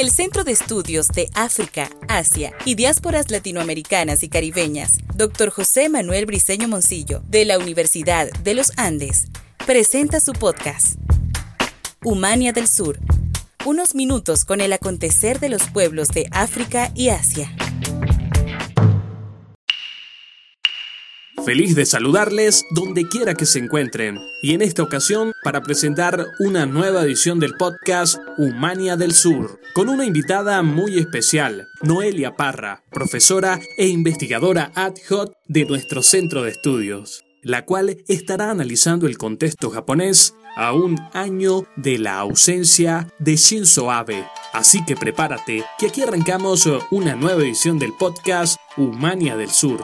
El Centro de Estudios de África, Asia y Diásporas Latinoamericanas y Caribeñas, Dr. José Manuel Briceño Moncillo, de la Universidad de los Andes, presenta su podcast, Humania del Sur. Unos minutos con el acontecer de los pueblos de África y Asia. Feliz de saludarles donde quiera que se encuentren y en esta ocasión para presentar una nueva edición del podcast Humania del Sur con una invitada muy especial, Noelia Parra, profesora e investigadora ad hoc de nuestro centro de estudios, la cual estará analizando el contexto japonés a un año de la ausencia de Shinzo Abe. Así que prepárate, que aquí arrancamos una nueva edición del podcast Humania del Sur.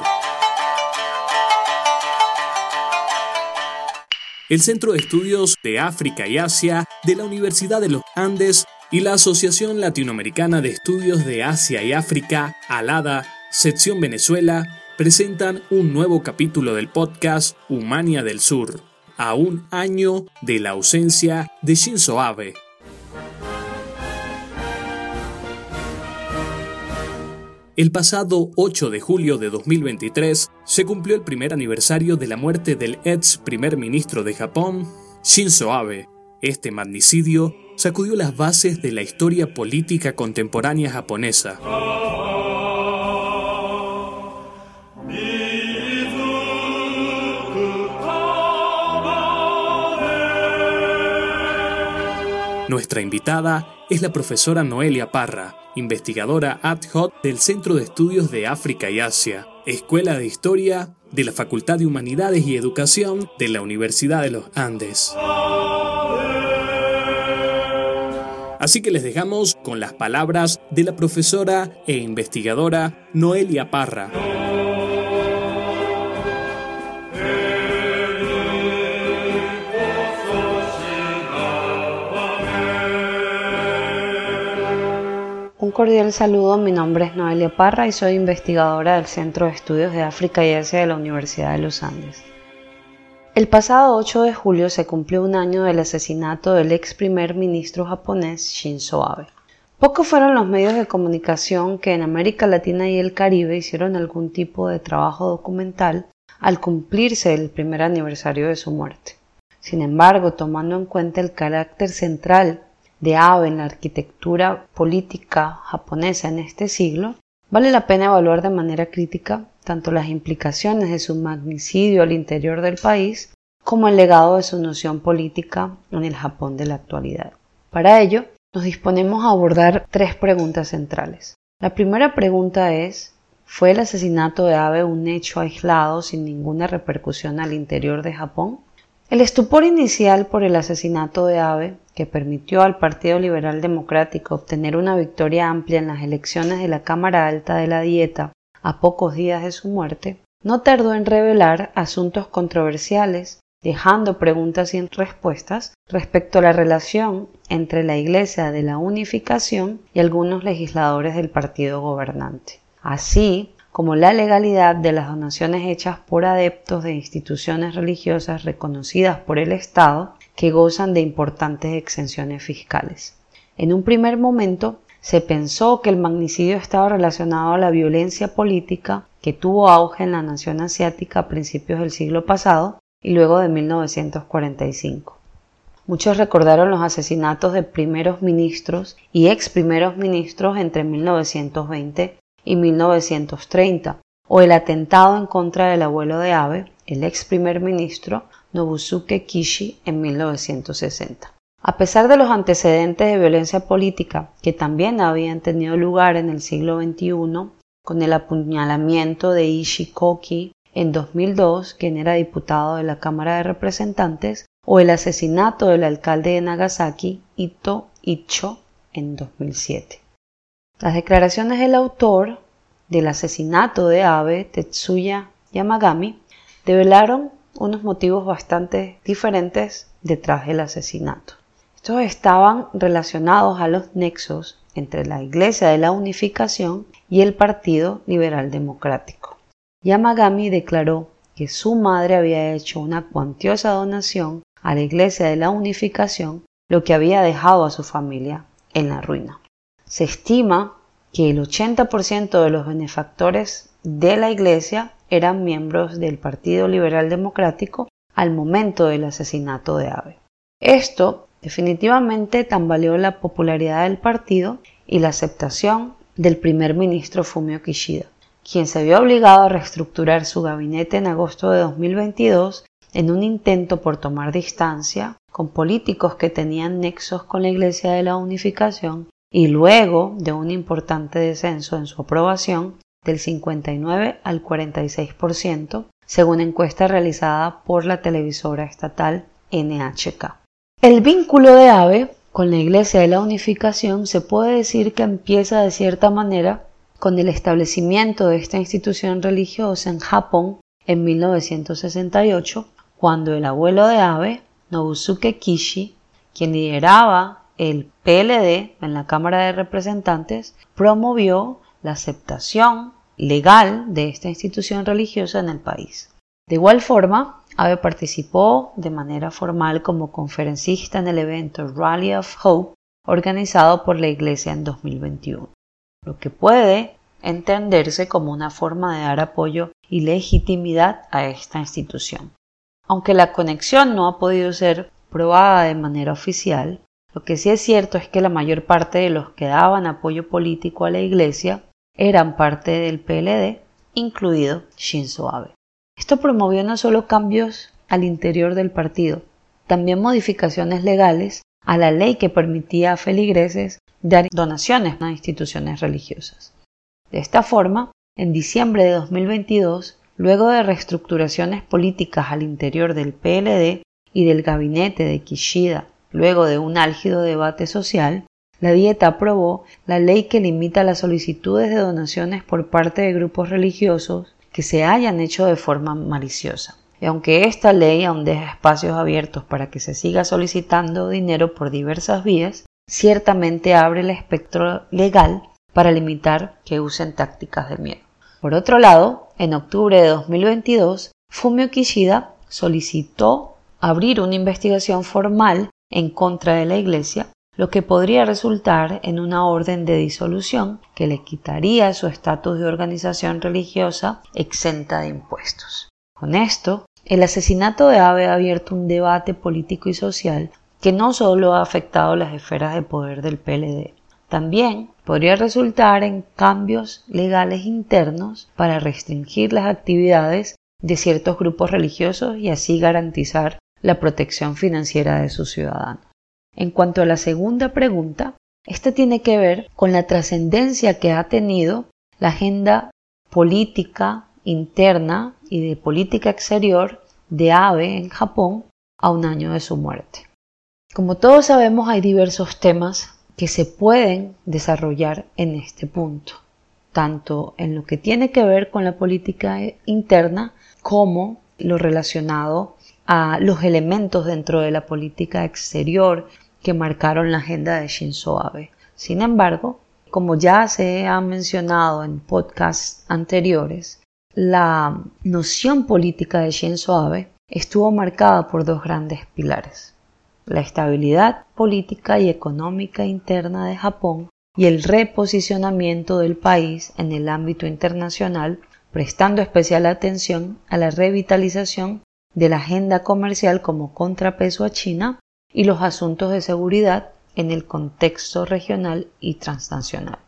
El Centro de Estudios de África y Asia de la Universidad de los Andes y la Asociación Latinoamericana de Estudios de Asia y África, ALADA, sección Venezuela, presentan un nuevo capítulo del podcast Humania del Sur, a un año de la ausencia de Shinzo Abe. El pasado 8 de julio de 2023 se cumplió el primer aniversario de la muerte del ex primer ministro de Japón, Shinzo Abe. Este magnicidio sacudió las bases de la historia política contemporánea japonesa. Nuestra invitada es la profesora Noelia Parra, investigadora ad hoc del Centro de Estudios de África y Asia, Escuela de Historia de la Facultad de Humanidades y Educación de la Universidad de los Andes. Así que les dejamos con las palabras de la profesora e investigadora Noelia Parra. Cordial saludo, mi nombre es Noelia Parra y soy investigadora del Centro de Estudios de África y Asia de la Universidad de los Andes. El pasado 8 de julio se cumplió un año del asesinato del ex primer ministro japonés Shinzo Abe. Pocos fueron los medios de comunicación que en América Latina y el Caribe hicieron algún tipo de trabajo documental al cumplirse el primer aniversario de su muerte. Sin embargo, tomando en cuenta el carácter central de Abe en la arquitectura política japonesa en este siglo, vale la pena evaluar de manera crítica tanto las implicaciones de su magnicidio al interior del país como el legado de su noción política en el Japón de la actualidad. Para ello, nos disponemos a abordar tres preguntas centrales. La primera pregunta es ¿Fue el asesinato de Abe un hecho aislado sin ninguna repercusión al interior de Japón? El estupor inicial por el asesinato de Abe, que permitió al Partido Liberal Democrático obtener una victoria amplia en las elecciones de la Cámara Alta de la Dieta a pocos días de su muerte, no tardó en revelar asuntos controversiales, dejando preguntas sin respuestas respecto a la relación entre la Iglesia de la Unificación y algunos legisladores del partido gobernante. Así, como la legalidad de las donaciones hechas por adeptos de instituciones religiosas reconocidas por el Estado que gozan de importantes exenciones fiscales. En un primer momento se pensó que el magnicidio estaba relacionado a la violencia política que tuvo auge en la nación asiática a principios del siglo pasado y luego de 1945. Muchos recordaron los asesinatos de primeros ministros y ex primeros ministros entre 1920 y 1930, o el atentado en contra del abuelo de Abe, el ex primer ministro Nobusuke Kishi, en 1960. A pesar de los antecedentes de violencia política que también habían tenido lugar en el siglo XXI, con el apuñalamiento de Ishikoki en 2002, quien era diputado de la Cámara de Representantes, o el asesinato del alcalde de Nagasaki, Ito Icho, en 2007. Las declaraciones del autor del asesinato de Abe, Tetsuya Yamagami, develaron unos motivos bastante diferentes detrás del asesinato. Estos estaban relacionados a los nexos entre la Iglesia de la Unificación y el Partido Liberal Democrático. Yamagami declaró que su madre había hecho una cuantiosa donación a la Iglesia de la Unificación, lo que había dejado a su familia en la ruina. Se estima que el 80% de los benefactores de la Iglesia eran miembros del Partido Liberal Democrático al momento del asesinato de Abe. Esto definitivamente tambaleó la popularidad del partido y la aceptación del primer ministro Fumio Kishida, quien se vio obligado a reestructurar su gabinete en agosto de 2022 en un intento por tomar distancia con políticos que tenían nexos con la Iglesia de la Unificación y luego de un importante descenso en su aprobación del 59 al 46%, según encuesta realizada por la televisora estatal NHK. El vínculo de AVE con la Iglesia de la Unificación se puede decir que empieza de cierta manera con el establecimiento de esta institución religiosa en Japón en 1968, cuando el abuelo de Abe, Nobusuke Kishi, quien lideraba el PLD en la Cámara de Representantes, promovió la aceptación legal de esta institución religiosa en el país. De igual forma, Abe participó de manera formal como conferencista en el evento Rally of Hope organizado por la Iglesia en 2021, lo que puede entenderse como una forma de dar apoyo y legitimidad a esta institución. Aunque la conexión no ha podido ser probada de manera oficial, lo que sí es cierto es que la mayor parte de los que daban apoyo político a la Iglesia eran parte del PLD, incluido Shinzo Abe. Esto promovió no solo cambios al interior del partido, también modificaciones legales a la ley que permitía a feligreses dar donaciones a instituciones religiosas. De esta forma, en diciembre de 2022, luego de reestructuraciones políticas al interior del PLD y del gabinete de Kishida, luego de un álgido debate social, la Dieta aprobó la ley que limita las solicitudes de donaciones por parte de grupos religiosos que se hayan hecho de forma maliciosa. Y aunque esta ley aún deja espacios abiertos para que se siga solicitando dinero por diversas vías, ciertamente abre el espectro legal para limitar que usen tácticas de miedo. Por otro lado, en octubre de 2022, Fumio Kishida solicitó abrir una investigación formal en contra de la Iglesia lo que podría resultar en una orden de disolución que le quitaría su estatus de organización religiosa exenta de impuestos. Con esto, el asesinato de Abe ha abierto un debate político y social que no solo ha afectado las esferas de poder del PLD, también podría resultar en cambios legales internos para restringir las actividades de ciertos grupos religiosos y así garantizar la protección financiera de sus ciudadanos. En cuanto a la segunda pregunta, esta tiene que ver con la trascendencia que ha tenido la agenda política interna y de política exterior de Abe en Japón a un año de su muerte. Como todos sabemos, hay diversos temas que se pueden desarrollar en este punto, tanto en lo que tiene que ver con la política interna como lo relacionado a los elementos dentro de la política exterior que marcaron la agenda de Shinzo Abe. Sin embargo, como ya se ha mencionado en podcasts anteriores, la noción política de Shinzo Abe estuvo marcada por dos grandes pilares, la estabilidad política y económica interna de Japón y el reposicionamiento del país en el ámbito internacional, prestando especial atención a la revitalización de la agenda comercial como contrapeso a China y los asuntos de seguridad en el contexto regional y transnacional.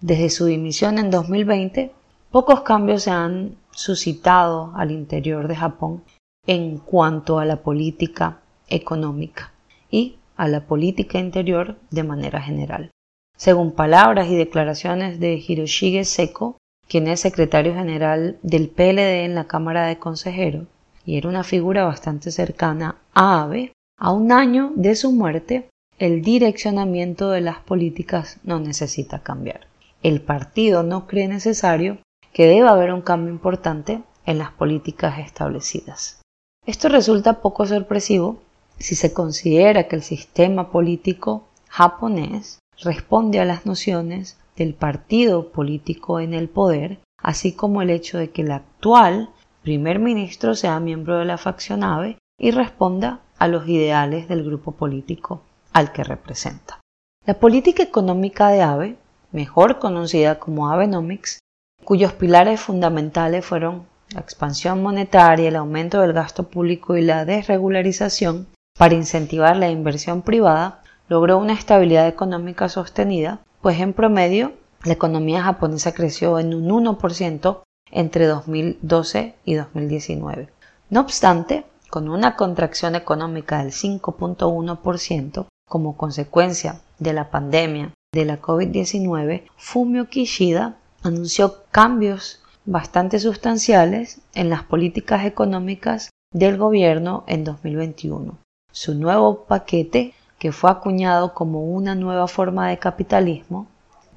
Desde su dimisión en 2020, pocos cambios se han suscitado al interior de Japón en cuanto a la política económica y a la política interior de manera general. Según palabras y declaraciones de Hiroshige Seko, quien es secretario general del PLD en la Cámara de Consejeros y era una figura bastante cercana a Abe, a un año de su muerte, el direccionamiento de las políticas no necesita cambiar. El partido no cree necesario que deba haber un cambio importante en las políticas establecidas. Esto resulta poco sorpresivo si se considera que el sistema político japonés responde a las nociones del partido político en el poder, así como el hecho de que el actual primer ministro sea miembro de la facción ABE y responda a los ideales del grupo político al que representa. La política económica de ABE mejor conocida como Abenomics, cuyos pilares fundamentales fueron la expansión monetaria, el aumento del gasto público y la desregularización para incentivar la inversión privada, logró una estabilidad económica sostenida, pues en promedio la economía japonesa creció en un 1% entre 2012 y 2019. No obstante, con una contracción económica del 5.1% como consecuencia de la pandemia de la COVID-19, Fumio Kishida anunció cambios bastante sustanciales en las políticas económicas del gobierno en 2021. Su nuevo paquete, que fue acuñado como una nueva forma de capitalismo,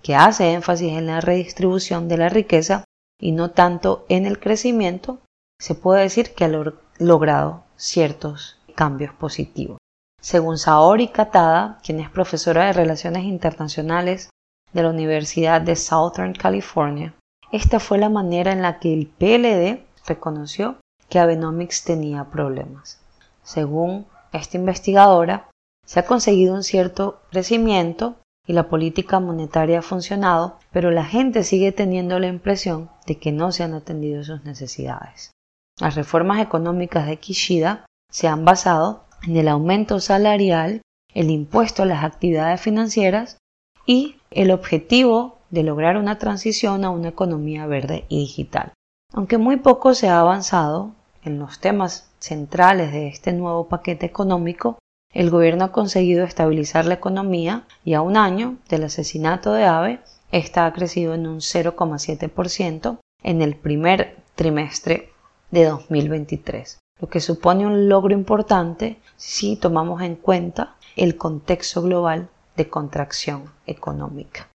que hace énfasis en la redistribución de la riqueza y no tanto en el crecimiento, se puede decir que ha logrado ciertos cambios positivos. Según Saori Katada, quien es profesora de Relaciones Internacionales de la Universidad de Southern California, esta fue la manera en la que el PLD reconoció que Abenomics tenía problemas. Según esta investigadora, se ha conseguido un cierto crecimiento y la política monetaria ha funcionado, pero la gente sigue teniendo la impresión de que no se han atendido sus necesidades. Las reformas económicas de Kishida se han basado en el aumento salarial, el impuesto a las actividades financieras y el objetivo de lograr una transición a una economía verde y digital. Aunque muy poco se ha avanzado en los temas centrales de este nuevo paquete económico, el gobierno ha conseguido estabilizar la economía y a un año del asesinato de Abe, esta ha crecido en un 0,7% en el primer trimestre de 2023, lo que supone un logro importante si tomamos en cuenta el contexto global de contracción económica.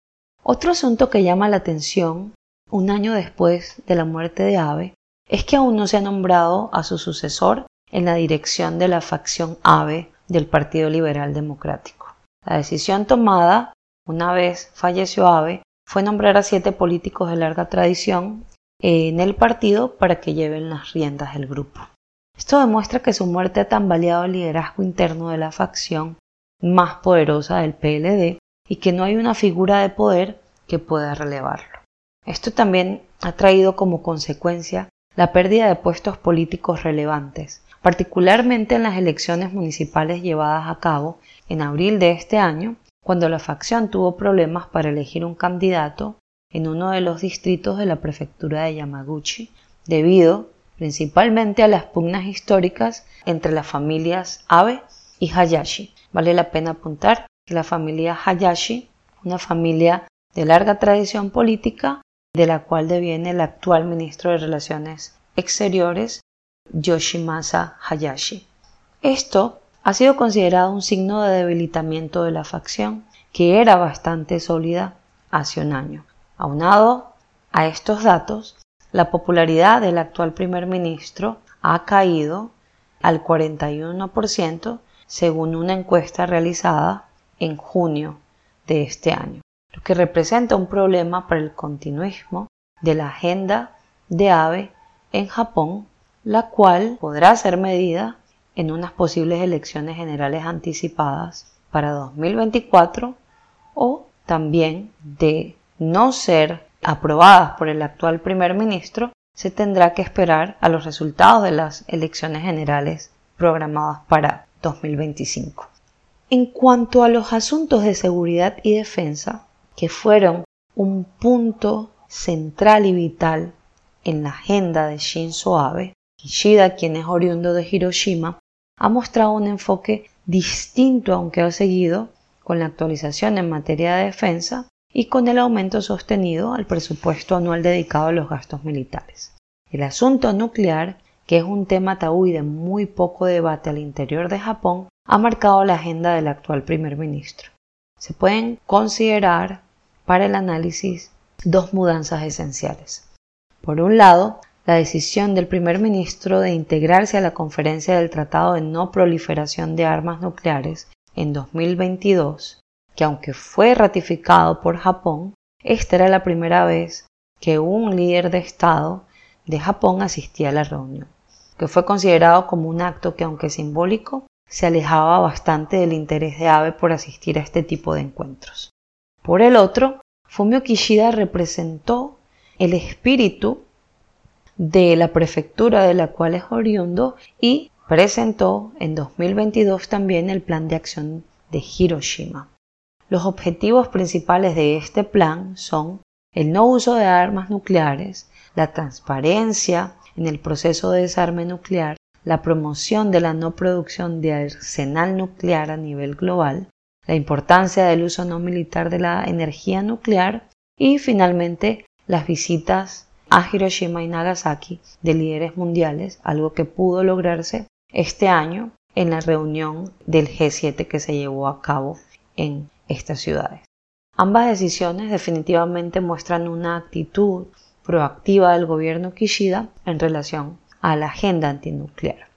Otro asunto que llama la atención un año después de la muerte de Abe es que aún no se ha nombrado a su sucesor en la dirección de la facción Abe del Partido Liberal Democrático. La decisión tomada una vez falleció Abe fue nombrar a siete políticos de larga tradición en el partido para que lleven las riendas del grupo. Esto demuestra que su muerte ha tambaleado el liderazgo interno de la facción más poderosa del PLD y que no hay una figura de poder que pueda relevarlo. Esto también ha traído como consecuencia la pérdida de puestos políticos relevantes, particularmente en las elecciones municipales llevadas a cabo en abril de este año, cuando la facción tuvo problemas para elegir un candidato en uno de los distritos de la prefectura de Yamaguchi, debido principalmente a las pugnas históricas entre las familias Abe y Hayashi. Vale la pena apuntar que la familia Hayashi, una familia de larga tradición política, de la cual deviene el actual ministro de Relaciones Exteriores, Yoshimasa Hayashi. Esto ha sido considerado un signo de debilitamiento de la facción, que era bastante sólida hace un año. Aunado a estos datos, la popularidad del actual primer ministro ha caído al 41% según una encuesta realizada en junio de este año lo que representa un problema para el continuismo de la agenda de AVE en Japón, la cual podrá ser medida en unas posibles elecciones generales anticipadas para 2024 o también de no ser aprobadas por el actual primer ministro, se tendrá que esperar a los resultados de las elecciones generales programadas para 2025. En cuanto a los asuntos de seguridad y defensa, que fueron un punto central y vital en la agenda de Shinzo Abe, Kishida, quien es oriundo de Hiroshima, ha mostrado un enfoque distinto aunque ha seguido con la actualización en materia de defensa y con el aumento sostenido al presupuesto anual dedicado a los gastos militares. El asunto nuclear, que es un tema tabú y de muy poco debate al interior de Japón, ha marcado la agenda del actual primer ministro. Se pueden considerar para el análisis dos mudanzas esenciales. Por un lado, la decisión del primer ministro de integrarse a la conferencia del Tratado de No Proliferación de Armas Nucleares en 2022, que aunque fue ratificado por Japón, esta era la primera vez que un líder de Estado de Japón asistía a la reunión, que fue considerado como un acto que aunque simbólico, se alejaba bastante del interés de Abe por asistir a este tipo de encuentros. Por el otro, Fumio Kishida representó el espíritu de la prefectura de la cual es oriundo y presentó en 2022 también el plan de acción de Hiroshima. Los objetivos principales de este plan son el no uso de armas nucleares, la transparencia en el proceso de desarme nuclear, la promoción de la no producción de arsenal nuclear a nivel global, la importancia del uso no militar de la energía nuclear y finalmente las visitas a Hiroshima y Nagasaki de líderes mundiales, algo que pudo lograrse este año en la reunión del G7 que se llevó a cabo en estas ciudades. Ambas decisiones definitivamente muestran una actitud proactiva del gobierno Kishida en relación a la agenda antinuclear.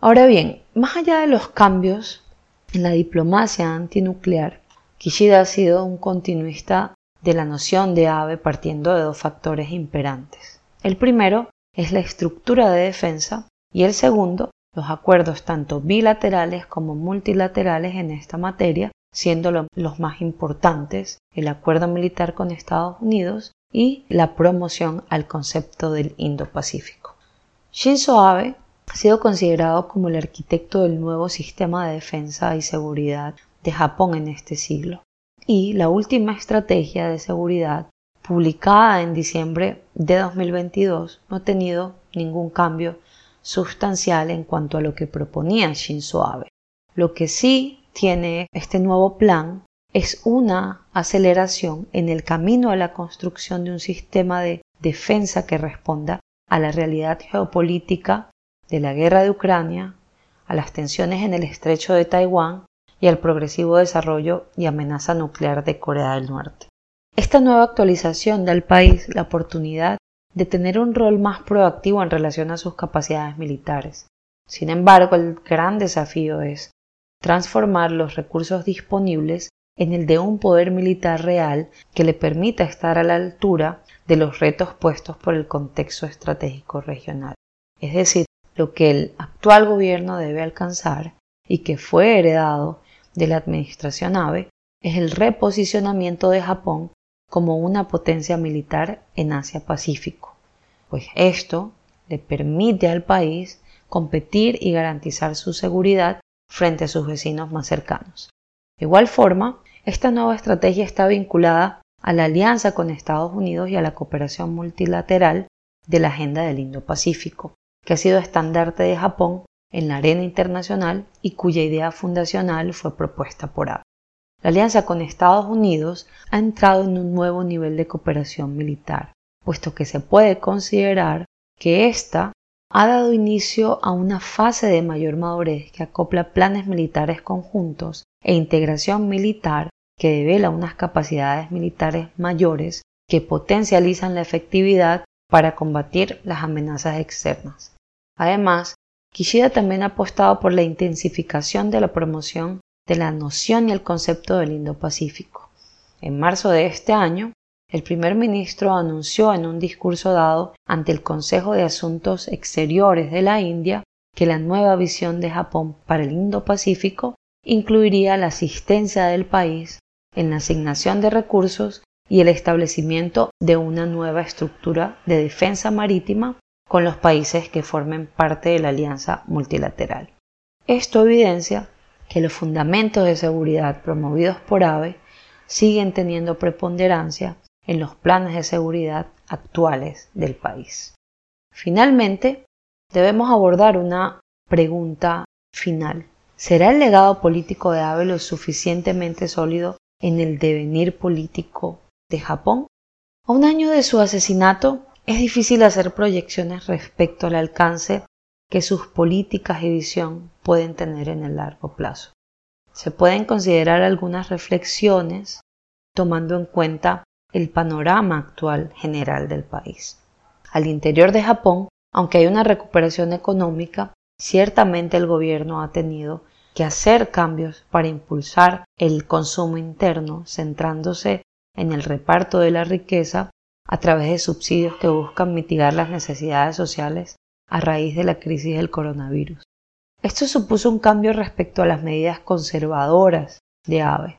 Ahora bien, más allá de los cambios en la diplomacia antinuclear, Kishida ha sido un continuista de la noción de AVE partiendo de dos factores imperantes. El primero es la estructura de defensa y el segundo, los acuerdos tanto bilaterales como multilaterales en esta materia, siendo los más importantes el acuerdo militar con Estados Unidos y la promoción al concepto del Indo-Pacífico. Shinzo Abe ha sido considerado como el arquitecto del nuevo sistema de defensa y seguridad de Japón en este siglo. Y la última estrategia de seguridad, publicada en diciembre de 2022, no ha tenido ningún cambio sustancial en cuanto a lo que proponía Shinzo Abe. Lo que sí tiene este nuevo plan es una aceleración en el camino a la construcción de un sistema de defensa que responda a la realidad geopolítica de la guerra de Ucrania, a las tensiones en el estrecho de Taiwán y al progresivo desarrollo y amenaza nuclear de Corea del Norte. Esta nueva actualización da al país la oportunidad de tener un rol más proactivo en relación a sus capacidades militares. Sin embargo, el gran desafío es transformar los recursos disponibles en el de un poder militar real que le permita estar a la altura de los retos puestos por el contexto estratégico regional. Es decir, lo que el actual gobierno debe alcanzar y que fue heredado de la administración Abe es el reposicionamiento de Japón como una potencia militar en Asia-Pacífico, pues esto le permite al país competir y garantizar su seguridad frente a sus vecinos más cercanos. De igual forma, esta nueva estrategia está vinculada a la alianza con Estados Unidos y a la cooperación multilateral de la Agenda del Indo-Pacífico, que ha sido estandarte de Japón en la arena internacional y cuya idea fundacional fue propuesta por Abe. La alianza con Estados Unidos ha entrado en un nuevo nivel de cooperación militar, puesto que se puede considerar que ésta ha dado inicio a una fase de mayor madurez que acopla planes militares conjuntos e integración militar que devela unas capacidades militares mayores que potencializan la efectividad para combatir las amenazas externas. Además, Kishida también ha apostado por la intensificación de la promoción de la noción y el concepto del Indo-Pacífico. En marzo de este año, el primer ministro anunció en un discurso dado ante el Consejo de Asuntos Exteriores de la India que la nueva visión de Japón para el Indo-Pacífico incluiría la asistencia del país en la asignación de recursos y el establecimiento de una nueva estructura de defensa marítima con los países que formen parte de la alianza multilateral. Esto evidencia que los fundamentos de seguridad promovidos por AVE siguen teniendo preponderancia en los planes de seguridad actuales del país. Finalmente, debemos abordar una pregunta final. ¿Será el legado político de Abe lo suficientemente sólido en el devenir político de Japón? A un año de su asesinato, es difícil hacer proyecciones respecto al alcance que sus políticas y visión pueden tener en el largo plazo. Se pueden considerar algunas reflexiones tomando en cuenta el panorama actual general del país. Al interior de Japón, aunque hay una recuperación económica, ciertamente el gobierno ha tenido que hacer cambios para impulsar el consumo interno, centrándose en el reparto de la riqueza a través de subsidios que buscan mitigar las necesidades sociales a raíz de la crisis del coronavirus. Esto supuso un cambio respecto a las medidas conservadoras de AVE.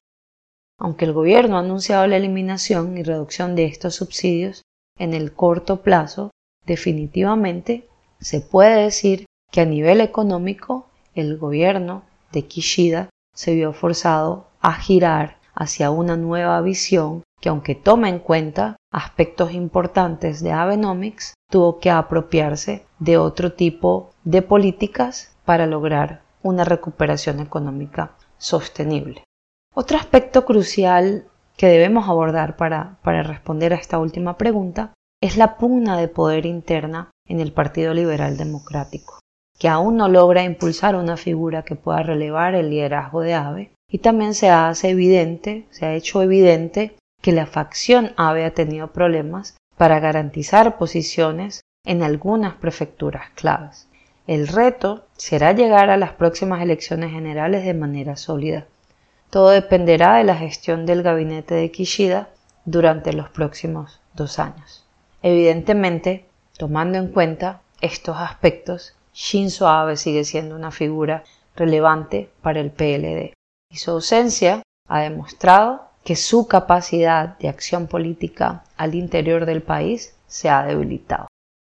Aunque el gobierno ha anunciado la eliminación y reducción de estos subsidios en el corto plazo, definitivamente se puede decir que a nivel económico el gobierno de Kishida se vio forzado a girar hacia una nueva visión que aunque toma en cuenta aspectos importantes de Abenomics, tuvo que apropiarse de otro tipo de políticas para lograr una recuperación económica sostenible. Otro aspecto crucial que debemos abordar para, para responder a esta última pregunta es la pugna de poder interna en el Partido Liberal Democrático, que aún no logra impulsar una figura que pueda relevar el liderazgo de AVE y también se hace evidente, se ha hecho evidente que la facción AVE ha tenido problemas para garantizar posiciones en algunas prefecturas claves. El reto será llegar a las próximas elecciones generales de manera sólida. Todo dependerá de la gestión del gabinete de Kishida durante los próximos dos años. Evidentemente, tomando en cuenta estos aspectos, Shinzo Abe sigue siendo una figura relevante para el PLD y su ausencia ha demostrado que su capacidad de acción política al interior del país se ha debilitado.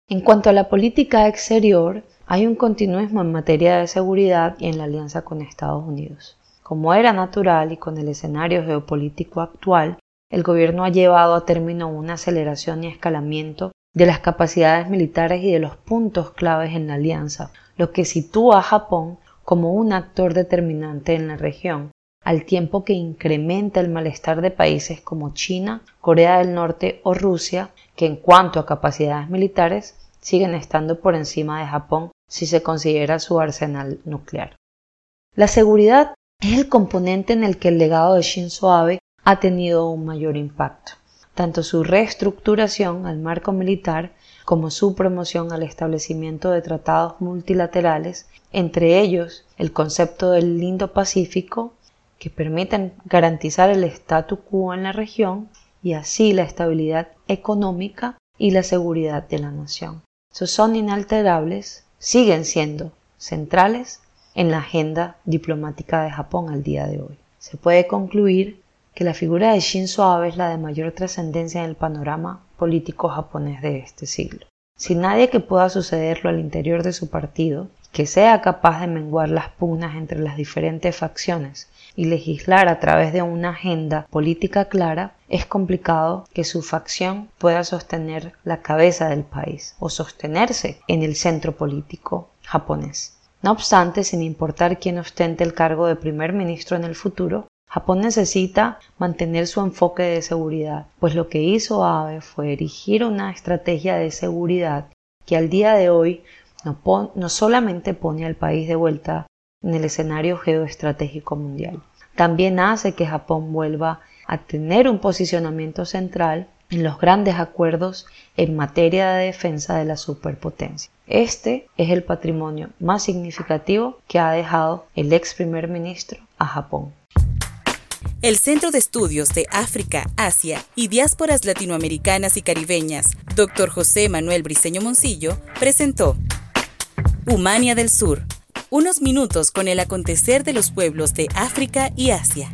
En cuanto a la política exterior, hay un continuismo en materia de seguridad y en la alianza con Estados Unidos. Como era natural y con el escenario geopolítico actual, el gobierno ha llevado a término una aceleración y escalamiento de las capacidades militares y de los puntos claves en la alianza, lo que sitúa a Japón como un actor determinante en la región, al tiempo que incrementa el malestar de países como China, Corea del Norte o Rusia, que en cuanto a capacidades militares siguen estando por encima de Japón si se considera su arsenal nuclear. La seguridad es el componente en el que el legado de Shinzo Abe ha tenido un mayor impacto. Tanto su reestructuración al marco militar como su promoción al establecimiento de tratados multilaterales, entre ellos el concepto del Indo-Pacífico, que permiten garantizar el statu quo en la región y así la estabilidad económica y la seguridad de la nación son inalterables, siguen siendo centrales en la agenda diplomática de Japón al día de hoy. Se puede concluir que la figura de Shinzo Abe es la de mayor trascendencia en el panorama político japonés de este siglo. Sin nadie que pueda sucederlo al interior de su partido, que sea capaz de menguar las pugnas entre las diferentes facciones y legislar a través de una agenda política clara, es complicado que su facción pueda sostener la cabeza del país o sostenerse en el centro político japonés. No obstante, sin importar quién ostente el cargo de primer ministro en el futuro, Japón necesita mantener su enfoque de seguridad, pues lo que hizo Abe fue erigir una estrategia de seguridad que al día de hoy no, no solamente pone al país de vuelta en el escenario geoestratégico mundial, también hace que Japón vuelva a tener un posicionamiento central en los grandes acuerdos en materia de defensa de la superpotencia. Este es el patrimonio más significativo que ha dejado el ex primer ministro a Japón. El Centro de Estudios de África, Asia y Diásporas Latinoamericanas y Caribeñas, Dr. José Manuel Briceño Moncillo, presentó Humania del Sur, unos minutos con el acontecer de los pueblos de África y Asia.